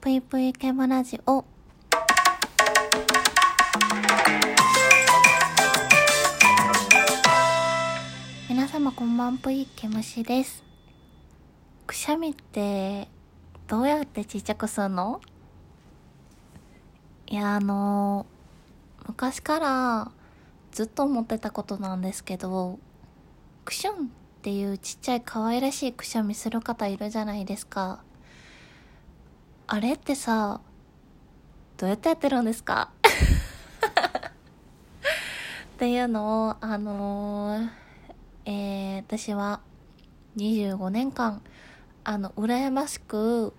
ぷいぷいケムラジオ。皆様こんばんぷいケムシです。くしゃみって、どうやってちっちゃくするの？いや、あの昔からずっと思ってたことなんですけど、クシュンっていうちっちゃい可愛らしいくしゃみする方いるじゃないですか。あれってさ、どうやってやってるんですか？っていうのを、あのーえー、私は25年間、あの、羨ましく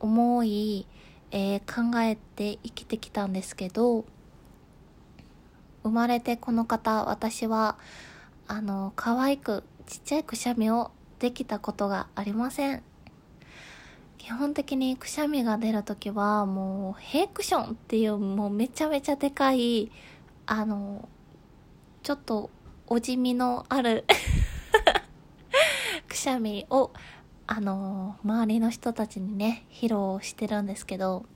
思い、えー考えて生きてきたんですけど、生まれてこの方、私は、あの、可愛くちっちゃいくしゃみをできたことがありません。基本的にくしゃみが出るときはもうヘイクションっていうもうめちゃめちゃでかいあのちょっとおじみのある くしゃみをあの周りの人たちにね披露してるんですけど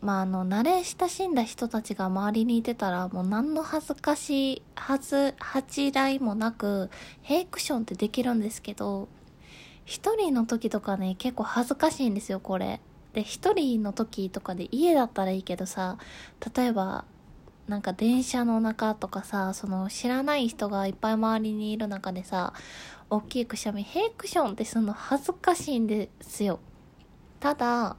まああの慣れ親しんだ人たちが周りにいてたらもう何の恥ずかしいはず恥じらいもなくヘイクションってできるんですけど一人の時とかね、結構恥ずかしいんですよ、これ。で、一人の時とかで家だったらいいけどさ、例えば、なんか電車の中とかさ、その知らない人がいっぱい周りにいる中でさ、大きいくしゃみ、ヘイクションってするの恥ずかしいんですよ。ただ、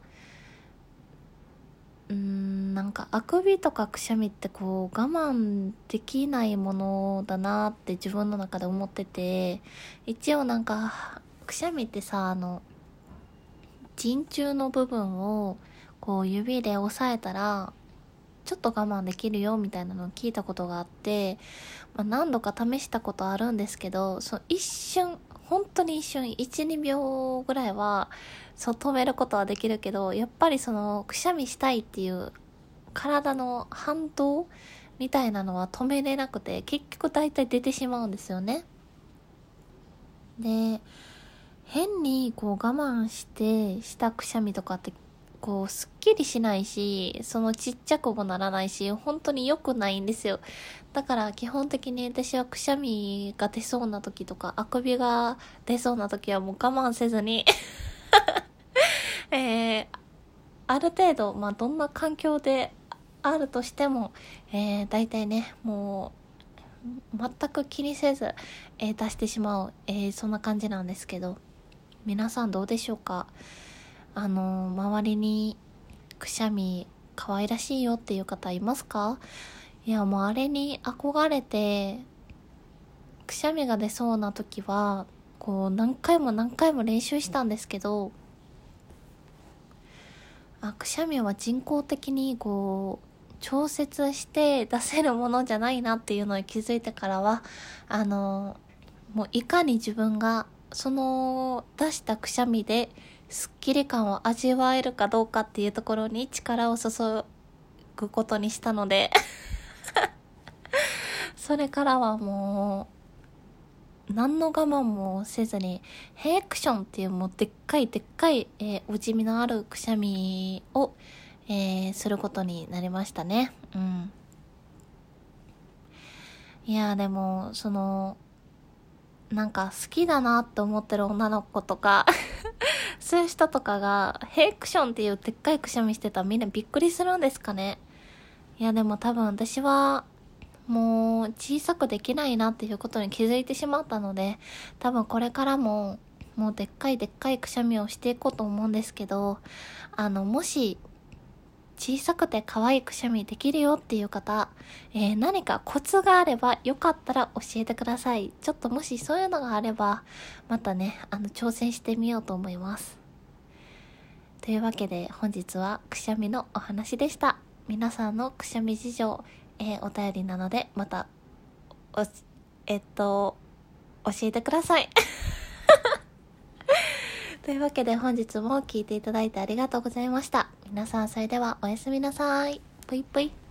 うーん、なんかあくびとかくしゃみってこう我慢できないものだなって自分の中で思ってて、一応なんかくしゃみってさあの陣中の部分をこう指で押さえたらちょっと我慢できるよみたいなのを聞いたことがあって、まあ、何度か試したことあるんですけどその一瞬本当に一瞬12秒ぐらいはそう止めることはできるけどやっぱりそのくしゃみしたいっていう体の反動みたいなのは止めれなくて結局大体出てしまうんですよね。で変にこう我慢してしたくしゃみとかってこうすっきりしないしそのちっちゃくもならないし本当に良くないんですよ。だから基本的に私はくしゃみが出そうな時とかあくびが出そうな時はもう我慢せずにえー、ある程度まあどんな環境であるとしても、えー、大体ねもう全く気にせず、えー出してしまう、えーそんな感じなんですけど。皆さんどうでしょうか？あの周りにくしゃみ可愛らしいよっていう方いますか？いやもうあれに憧れてくしゃみが出そうな時はこう何回も何回も練習したんですけどあくしゃみは人工的にこう調節して出せるものじゃないなっていうのに気づいてからはあのもういかに自分がその出したくしゃみですっきり感を味わえるかどうかっていうところに力を注ぐことにしたので それからはもう何の我慢もせずにヘイクションっていうもうでっかいでっかい、えーおじみのあるくしゃみを、えーすることになりましたね。うん。いやでもそのなんか好きだなって思ってる女の子とか そういう人とかがヘイクションっていうでっかいくしゃみしてたらみんなびっくりするんですかね。いやでも多分私はもう小さくできないなっていうことに気づいてしまったので多分これからももうでっかいでっかいくしゃみをしていこうと思うんですけどあのもし小さくて可愛いくしゃみできるよっていう方、えー何かコツがあればよかったら教えてください。ちょっともしそういうのがあれば、またね、あの、挑戦してみようと思います。というわけで本日はくしゃみのお話でした。皆さんのくしゃみ事情、えーお便りなので、また、お、えっと、教えてください。というわけで本日も聞いていただいてありがとうございました。皆さんそれではおやすみなさい。ぷいぷい。